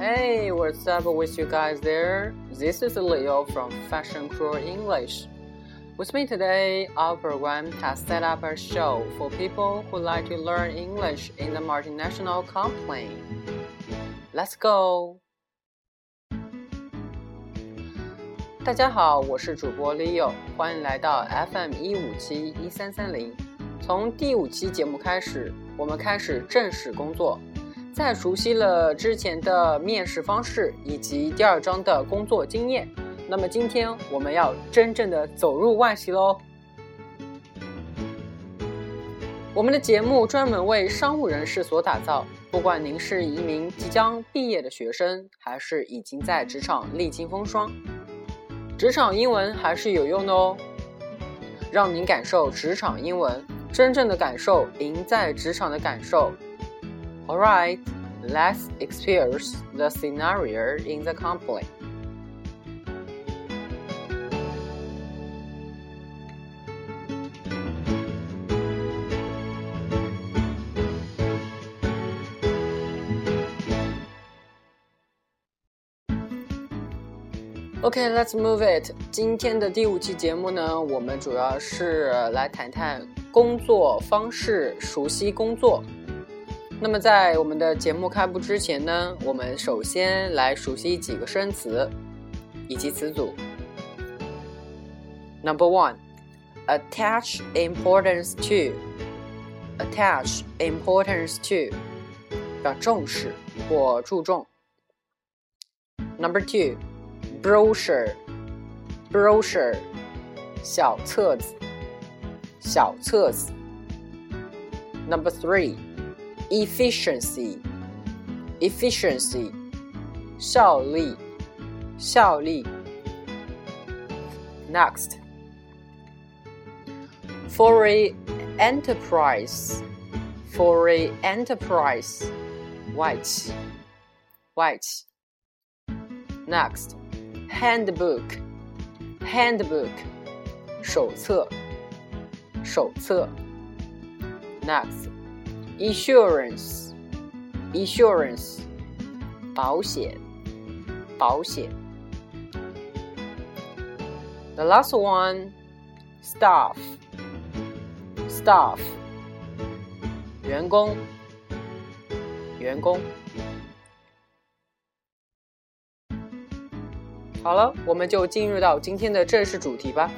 Hey, what's up with you guys there? This is Leo from Fashion Crew English. With me today, our program has set up a show for people who like to learn English in the multinational company. Let's go! 大家好，我是主播 Leo，欢迎来到 FM 一五七一三三零。从第五期节目开始，我们开始正式工作。 在熟悉了之前的面试方式以及第二章的工作经验，那么今天我们要真正的走入外企喽。我们的节目专门为商务人士所打造，不管您是一名即将毕业的学生，还是已经在职场历经风霜，职场英文还是有用的哦。让您感受职场英文，真正的感受赢在职场的感受。Alright, let's experience the scenario in the company. Okay, let's move it. 今天的第五期节目呢，我们主要是来谈谈工作方式，熟悉工作。 那么在我们的节目开播之前呢，我们首先来熟悉几个生词以及词组。Number one, attach importance to. Attach importance to，表重视或注重。Number two, brochure. Brochure，小册子，小册子。Number three efficiency efficiency 效率效率 next for a enterprise for a enterprise white white next handbook handbook 手册手册 next Insurance insurance 保险保险 the last one staff staff 员工员工好了，我们就进入到今天的正式主题吧。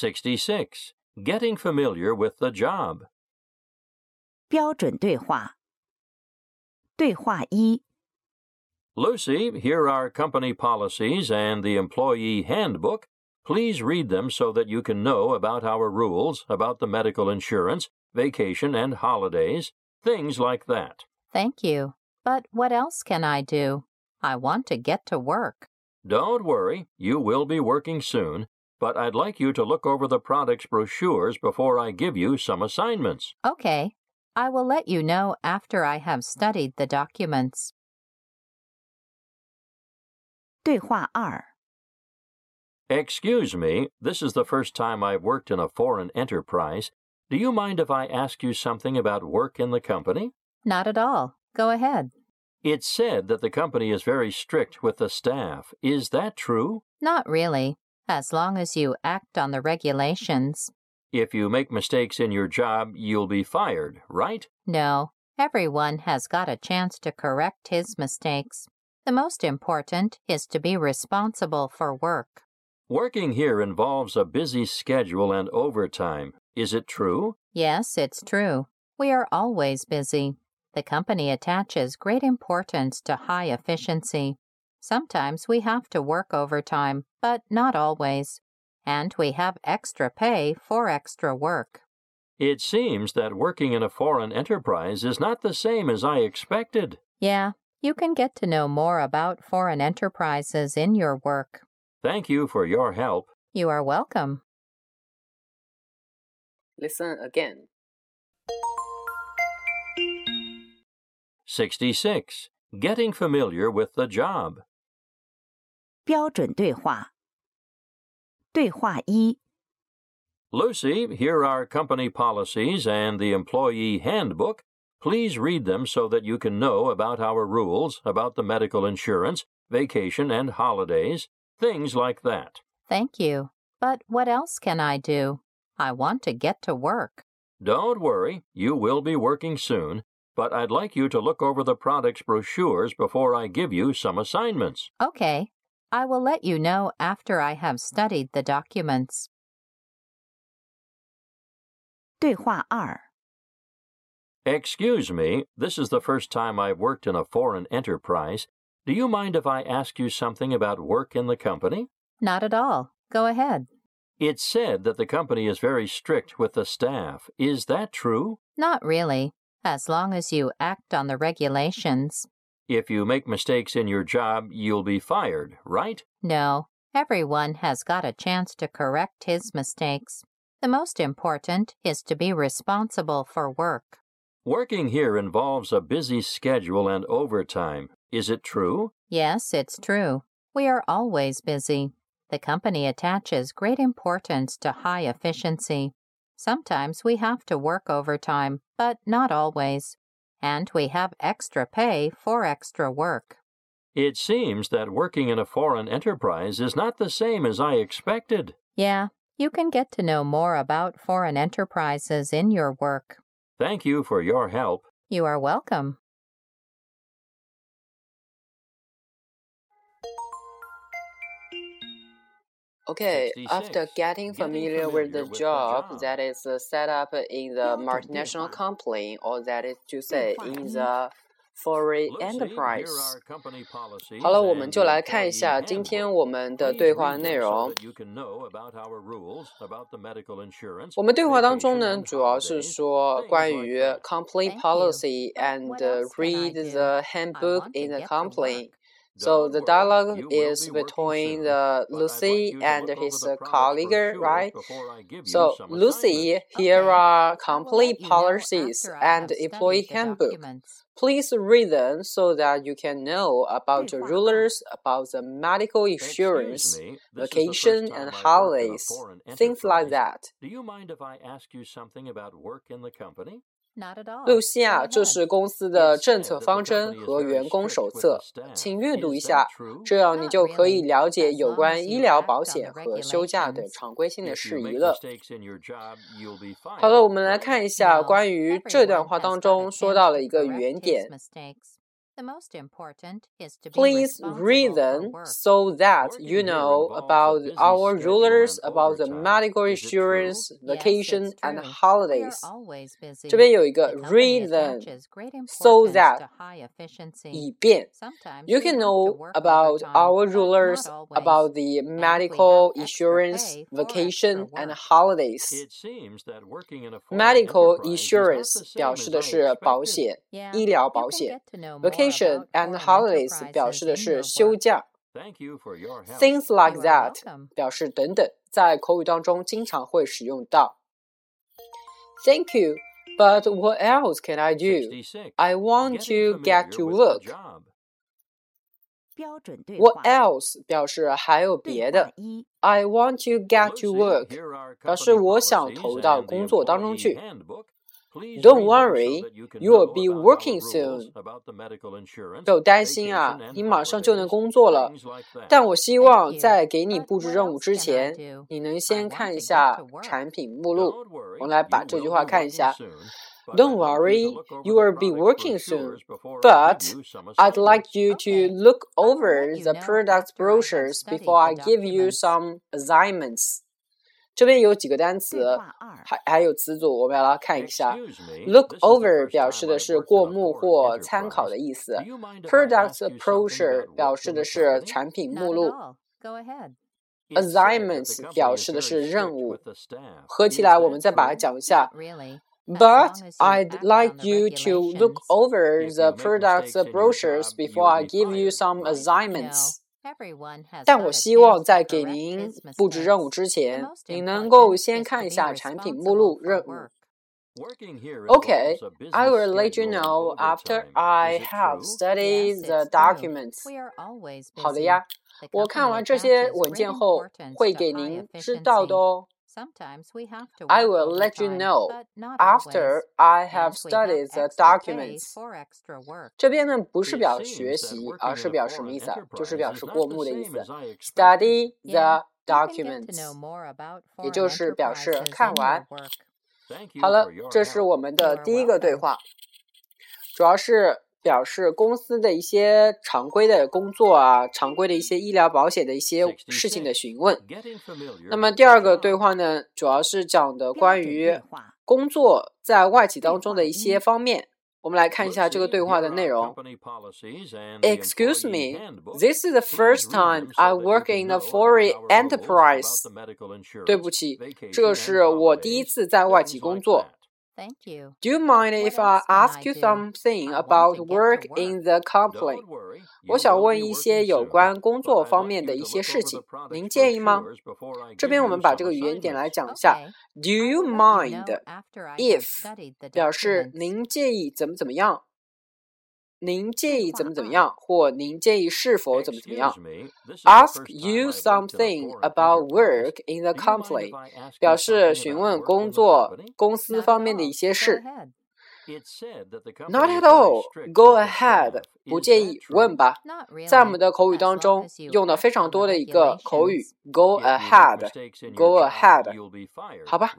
66. Getting familiar with the job. 标准对话。对话一： Lucy, here are company policies and the employee handbook. Please read them so that you can know about our rules, about the medical insurance, vacation and holidays, things like that. Thank you. But what else can I do? I want to get to work. Don't worry, you will be working soon, but I'd like you to look over the products brochures before I give you some assignments. Okay. I will let you know after I have studied the documents. 对话二： Excuse me, this is the first time I've worked in a foreign enterprise. Do you mind if I ask you something about work in the company? Not at all. Go ahead. It's said that the company is very strict with the staff. Is that true? Not really, as long as you act on the regulations. If you make mistakes in your job, you'll be fired, right? No, everyone has got a chance to correct his mistakes. The most important is to be responsible for work. Working here involves a busy schedule and overtime. Is it true? Yes, it's true. We are always busy. The company attaches great importance to high efficiency. Sometimes we have to work overtime, but not always. And we have extra pay for extra work. It seems that working in a foreign enterprise is not the same as I expected. Yeah, you can get to know more about foreign enterprises in your work. Thank you for your help. You are welcome. Listen again. 66. Getting familiar with the job. 标准对话。对话一： Lucy, here are company policies and the employee handbook. Please read them so that you can know about our rules, about the medical insurance, vacation and holidays, things like that. Thank you. But what else can I do? I want to get to work. Don't worry, you will be working soon, but I'd like you to look over the products brochures before I give you some assignments. Okay. I will let you know after I have studied the documents. 对话二， Excuse me, this is the first time I've worked in a foreign enterprise. Do you mind if I ask you something about work in the company? Not at all. Go ahead. It's said that the company is very strict with the staff. Is that true? Not really, as long as you act on the regulations. If you make mistakes in your job, you'll be fired, right? No, everyone has got a chance to correct his mistakes. The most important is to be responsible for work. Working here involves a busy schedule and overtime. Is it true? Yes, it's true. We are always busy. The company attaches great importance to high efficiency. Sometimes we have to work overtime, but not always. And we have extra pay for extra work. It seems that working in a foreign enterprise is not the same as I expected. Yeah, you can get to know more about foreign enterprises in your work. Thank you for your help. You are welcome. Okay, after 66. getting Getting familiar with the familiar with the job job. that is uh, set up in the 标准对 multinational 话 company, or that is to say 对话 in 一 the foreign Lucy, enterprise. here are company policies 好了，我 and 们就 the 来看一 employee 下今 handbook. 天我们的 Please 对 read 话 them 内 so 容。 that you can know about our rules, about the medical insurance, 我们对话当中 vacation 呢， and 主要是 holidays, 说 things 关 like 于 that. company Thank you. policy But and what uh, else can I read do? the I handbook want to in the get to company. so the dialogue is between the Lucy and his uh, colleague, right? So Lucy, here are complete policies and employee handbook. Please read them so that you can know about the rulers, about the medical insurance, vacation and holidays, things like that. Do you mind if I ask you something about work in the company? 露西亚，这是公司的政策方针和员工手册，请阅读一下，这样你就可以了解有关医疗保险和休假等常规性的事宜了。好了，我们来看一下关于这段话当中说到了一个原点。mistakes. The most important is to be Please read responsible for them work. so that Working you here know involves a about busy our schedule rulers, and about the overtime. medical Is it true? insurance, Yes, vacation, it's and true. We are holidays. always busy. 这边有一个 The company read them attaches great so importance that to high efficiency. 以便 Sometimes you we can have to know work about overtime, our but rulers, not always. about the And we medical have extra insurance, pay for vacation, extra and work. holidays. It seems that working in a foreign Medical enterprise is not insurance the 表 same 示 as 的 I 是保 expected. 险、 Yeah, 医疗 you 保 can 险 get to know more vacation about and foreign holidays 表 enterprises 示的 in 是 your 休 work. 假。 Thank you for your help. Things like You are that welcome. 表示等等，在口语当中经常会使用到。Thank you, but what else can I do? 66. I want Getting to get familiar to with the work. job. 标准对 What 话 else 表示还有别对话的。一 I want to get to Lucy, work here are 表示 company 我想 policies 投到 and the 工作当中 employee 去。 handbook. Please Don't read them worry, so that you can you will know be about our working rules, soon. about the medical insurance, 不用担心啊 vacation，and 你马上就能 holidays, 工作了。 things like that. 但我希 Thank 望 you. 在给你 But 布置 what 任务 else 之 can I 前， do? 你能 I 先 want 看一 to get 下 to work. 产品目录。 Don't worry, 我来把 you 这句 will 话 be 看一 working 下。 soon, but Don't I'd like you worry, to look over you the will be products working soon, brochures before I but give you some I'd like assignments. you to Okay. look I will over let you the know product after I have brochures studied before I the give you documents. some assignments. 这边有几个单对词，话二还还有词组，我们要来看一下。 Excuse me, Look this is the over first 表 time 示的 I've 是 worked 过 in a 目 foreign 或参考 enterprise. 的意思 Do you mind if I Product ask you something brochure about 表 work 示 in 的 the 是 company? 产品 Not 目 at 录 all. Go ahead. It's said that the Assignments company 表 is 示的 very 是任 strict 务 with the staff. 合起 Is 来，我们 that 再把它 true? 讲一下 Not。really. As But long as you I'd act like on the you to look regulations. over If the you make products mistakes in your brochures job, before you'll I be give you fired, some right? assignments. 但我希望在给您布置任务之前，您能够先看一下产品目录任务。OK，I will let you know after I have studied the documents。好的呀，我看完这些文件后会给您知道的哦。Sometimes we have to I will let you know after I have studied the documents。这边呢不是表学习，而是表示什么意思啊？就是表示过目的意思。study the documents，也就是表示看完。好了，这是我们的第一个对话，主要是。表示公司的一些常规的工作啊常规的一些医疗保险的一些事情的询问那么第二个对话呢主要是讲的关于工作在外企当中的一些方面。我们来看一下这个对话的内容。Excuse me this is the first time i work in a foreign enterprise 对不起这是我第一次在外企工作 thank you do you mind if i ask you something about work in the company 我想问一些有关工作方面的一些事情您介意吗这边我们把这个语言点来讲一下 do you mind if 表示您介意怎么怎么样您建议怎么怎么样或您建议是否怎么怎么样 ask you something about work in the company 表示询问工作公司方面的一些事 not at all go ahead 不介意问吧在我们的口语当中用的非常多的一个口语 go ahead go ahead 好吧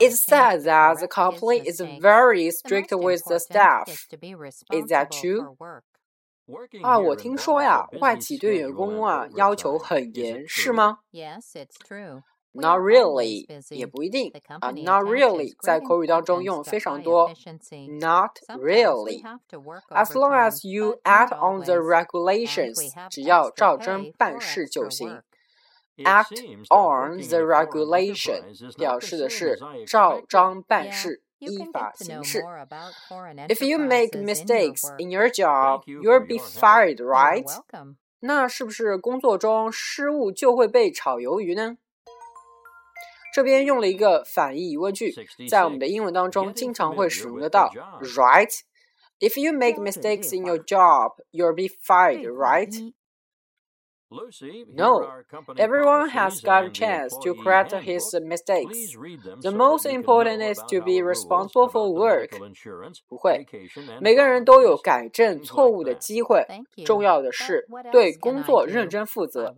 It said that the company is very strict with the staff. Is that true? 啊，我听说呀，外企对员工啊要求很严，是吗？Not really，也不一定啊。Not really，在口语当中用非常多。Not really。As long as you add on the regulations，只要照真办事就行。Act on the regulation 表示的是照章办事，依法行事。If you make mistakes in your job, you'll be fired, right? 那是不是工作中失误就会被炒鱿鱼呢？这边用了一个反义疑问句，在我们的英文当中经常会使用得到，right？If you make mistakes in your job, you'll be fired, right? Lucy, no, everyone has got a chance to correct his mistakes. The most important is to be responsible for work. 不会，每个人都有改正错误的机会。重要的是对工作认真负责。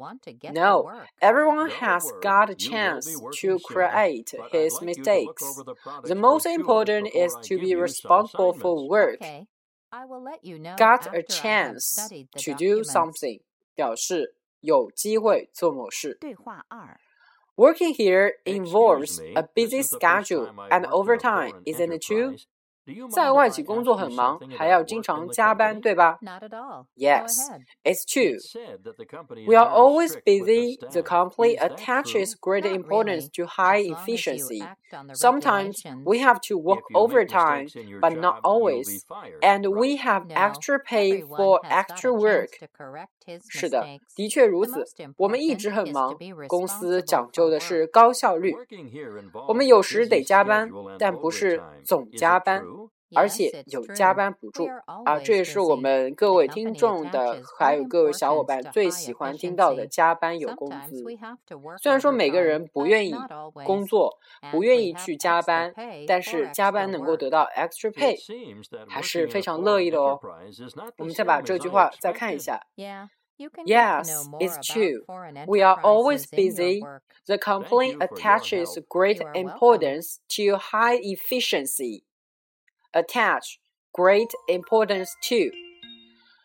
No, everyone has got a chance to create his mistakes. The most important is to be responsible for work. Got a chance to do something 表示。有机会做某事。对话二。Working here involves a busy schedule and overtime, isn't it true? 在外企工作很忙，还要经常加班，对吧？Yes, it's true. We are always busy. The company attaches great importance to high efficiency. Sometimes we have to work overtime, but not always. And we have extra pay for extra work. 是的，的确如此。我们一直很忙，公司讲究的是高效率。我们有时得加班，但不是总加班。而且有加班补助啊这也是我们各位听众的还有各位小伙伴最喜欢听到的加班有工资虽然说每个人不愿意工作不愿意去加班但是加班能够得到 extra pay 还是非常乐意的哦我们再把这句话再看一下 yes it's true we are always busy the company attaches great importance to high efficiency attach great importance to.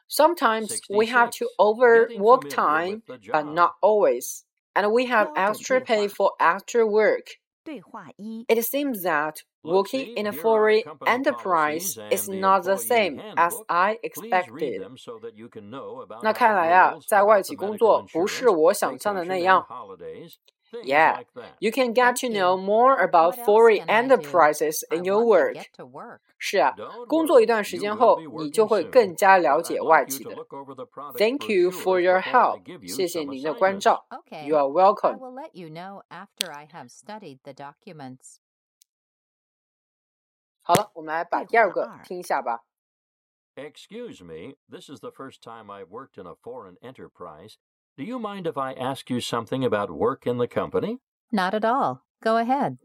Sometimes we have to overwork time, but not always, and we have extra pay for extra work. It seems that working in a foreign enterprise is not the same as I expected。那看来啊，在外企工作不是我想象的那样。Things yeah, like you can get to know more about foreign enterprises in your work. 是啊，工作一段时间后，你就会更加了解外企的。Thank you for your help，谢谢您的关照。You are welcome. you know after I have studied the documents. 好了，我们来把第二个听一下吧。Excuse me, this is the first time I've worked in a foreign enterprise, do you mind if I ask you something about work in the company? Not at all. Go ahead.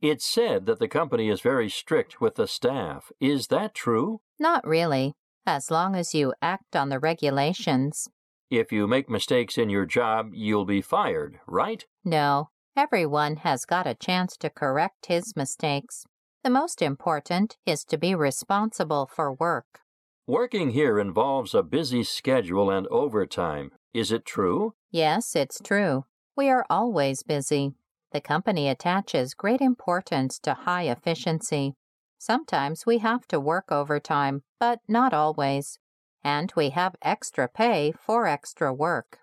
It's said that the company is very strict with the staff. Is that true? Not really, as long as you act on the regulations. If you make mistakes in your job, you'll be fired, right? No, everyone has got a chance to correct his mistakes. The most important is to be responsible for work. Working here involves a busy schedule and overtime. Is it true? Yes, it's true. We are always busy. The company attaches great importance to high efficiency. Sometimes we have to work overtime, but not always. And we have extra pay for extra work.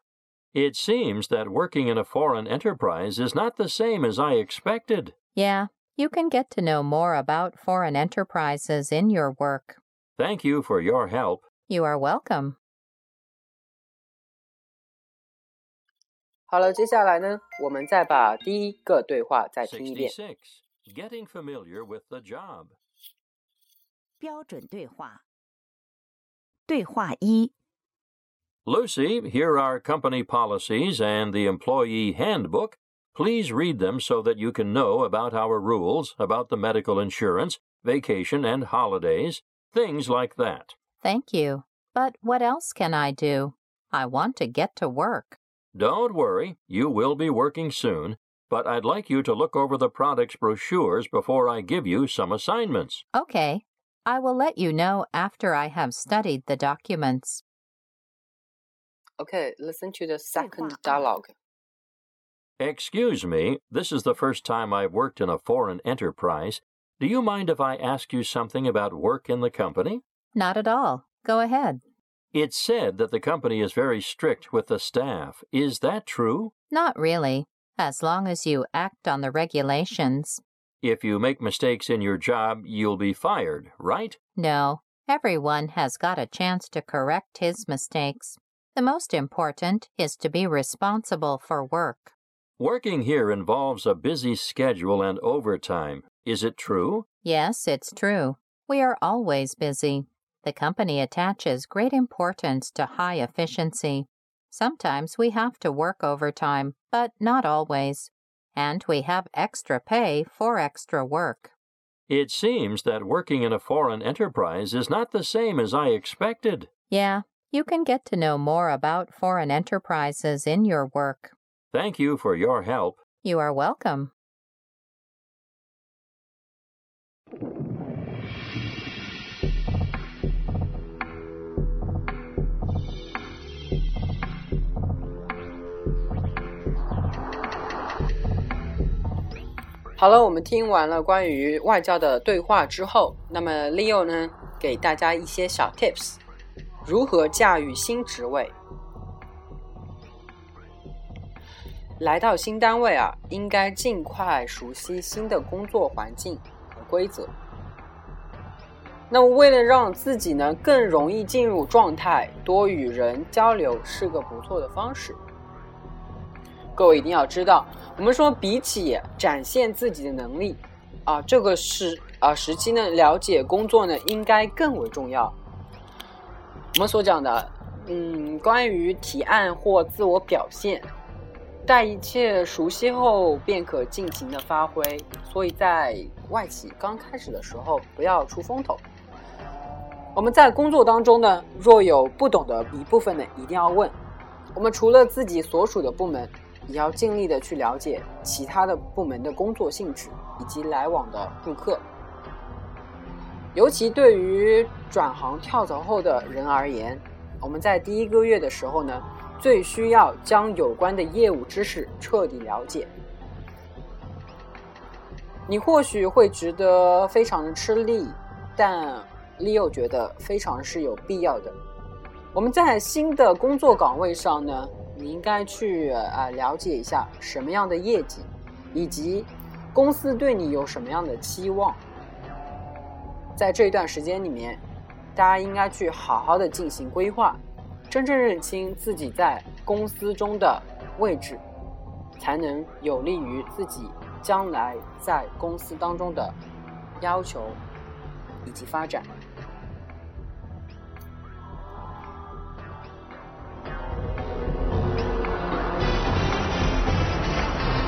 It seems that working in a foreign enterprise is not the same as I expected. Yeah, you can get to know more about foreign enterprises in your work. Thank you for your help. You are welcome. 好了，接下来呢，我们再把第一个对话再听一遍。 66. Getting familiar with the job. 标准对话。对话一： Lucy, here are company policies and the employee handbook. Please read them so that you can know about our rules, about the medical insurance, vacation and holidays, things like that. Thank you. But what else can I do? I want to get to work. Don't worry, you will be working soon, but I'd like you to look over the products brochures before I give you some assignments. Okay. I will let you know after I have studied the documents. Okay, listen to the second dialogue. Excuse me, this is the first time I've worked in a foreign enterprise. Do you mind if I ask you something about work in the company? Not at all. Go ahead. It's said that the company is very strict with the staff. Is that true? Not really, as long as you act on the regulations. If you make mistakes in your job, you'll be fired, right? No, everyone has got a chance to correct his mistakes. The most important is to be responsible for work. Working here involves a busy schedule and overtime. Is it true? Yes, it's true. We are always busy. The company attaches great importance to high efficiency. Sometimes we have to work overtime, but not always. And we have extra pay for extra work. It seems that working in a foreign enterprise is not the same as I expected. Yeah, you can get to know more about foreign enterprises in your work. Thank you for your help. You are welcome. 好了，我们听完了关于外教的对话之后，那么 Leo 呢，给大家一些小 tips，如何驾驭新职位。来到新单位啊，应该尽快熟悉新的工作环境和规则。那么，为了让自己呢更容易进入状态，多与人交流是个不错的方式。各位一定要知道，我们说比起展现自己的能力，啊，这个是啊时期呢，了解工作呢应该更为重要。我们所讲的，嗯，关于提案或自我表现，待一切熟悉后便可尽情的发挥。所以在外企刚开始的时候，不要出风头。我们在工作当中呢，若有不懂的一部分呢，一定要问。我们除了自己所属的部门，也要尽力的去了解其他的部门的工作性质以及来往的顾客。尤其对于转行跳槽后的人而言，我们在第一个月的时候呢，最需要将有关的业务知识彻底了解。你或许会觉得非常的吃力，但 Leo 觉得非常是有必要的。我们在新的工作岗位上呢，你应该去啊、呃、了解一下什么样的业绩，以及公司对你有什么样的期望。在这一段时间里面，大家应该去好好的进行规划，真正认清自己在公司中的位置，才能有利于自己将来在公司当中的要求以及发展。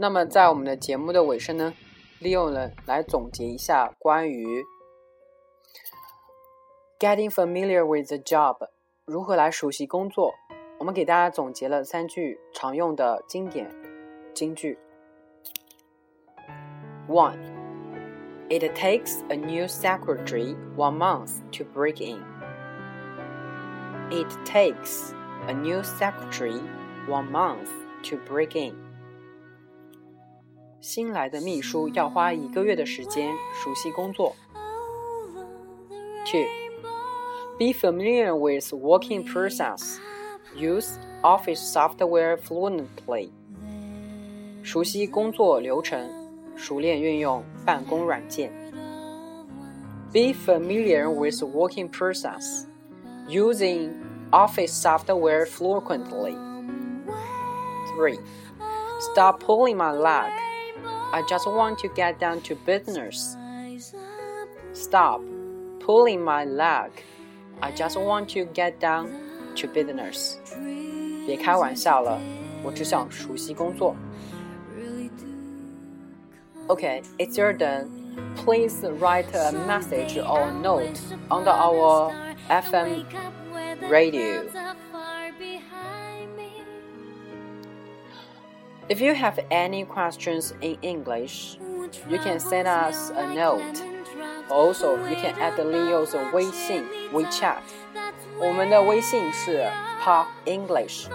那么在我们的节目的尾声呢，利用呢来总结一下关于 getting familiar with the job 如何来熟悉工作。我们给大家总结了三句常用的经典金句。One, it takes a new secretary one month to break in. It takes a new secretary one month to break in. 新来的秘书要花一个月的时间熟悉工作。Two, be familiar with working process. Use office software fluently. 熟悉工作流程，熟练运用办公软件。Be familiar with working process. Using office software fluently. Three, stop pulling my leg. I just want to get down to business. Stop pulling my leg. I just want to get down to business. 别开玩笑了，我只想熟悉工作。Okay, it's your turn. Please write a message or note under our FM radio. If you have any questions in English, you can send us a note. Also, you can add Leo's 微信 WeChat. 我们的微信是 Pop English。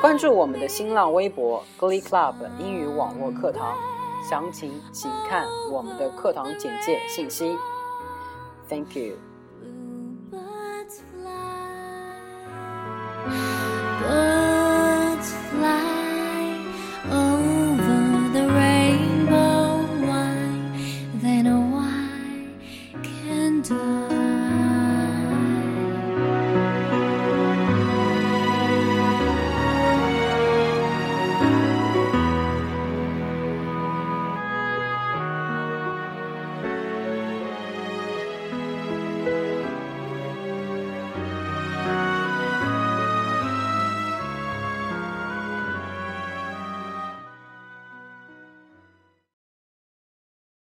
关注我们的新浪微博 Glee Club 英语网络课堂，详情请看我们的课堂简介信息。Thank you.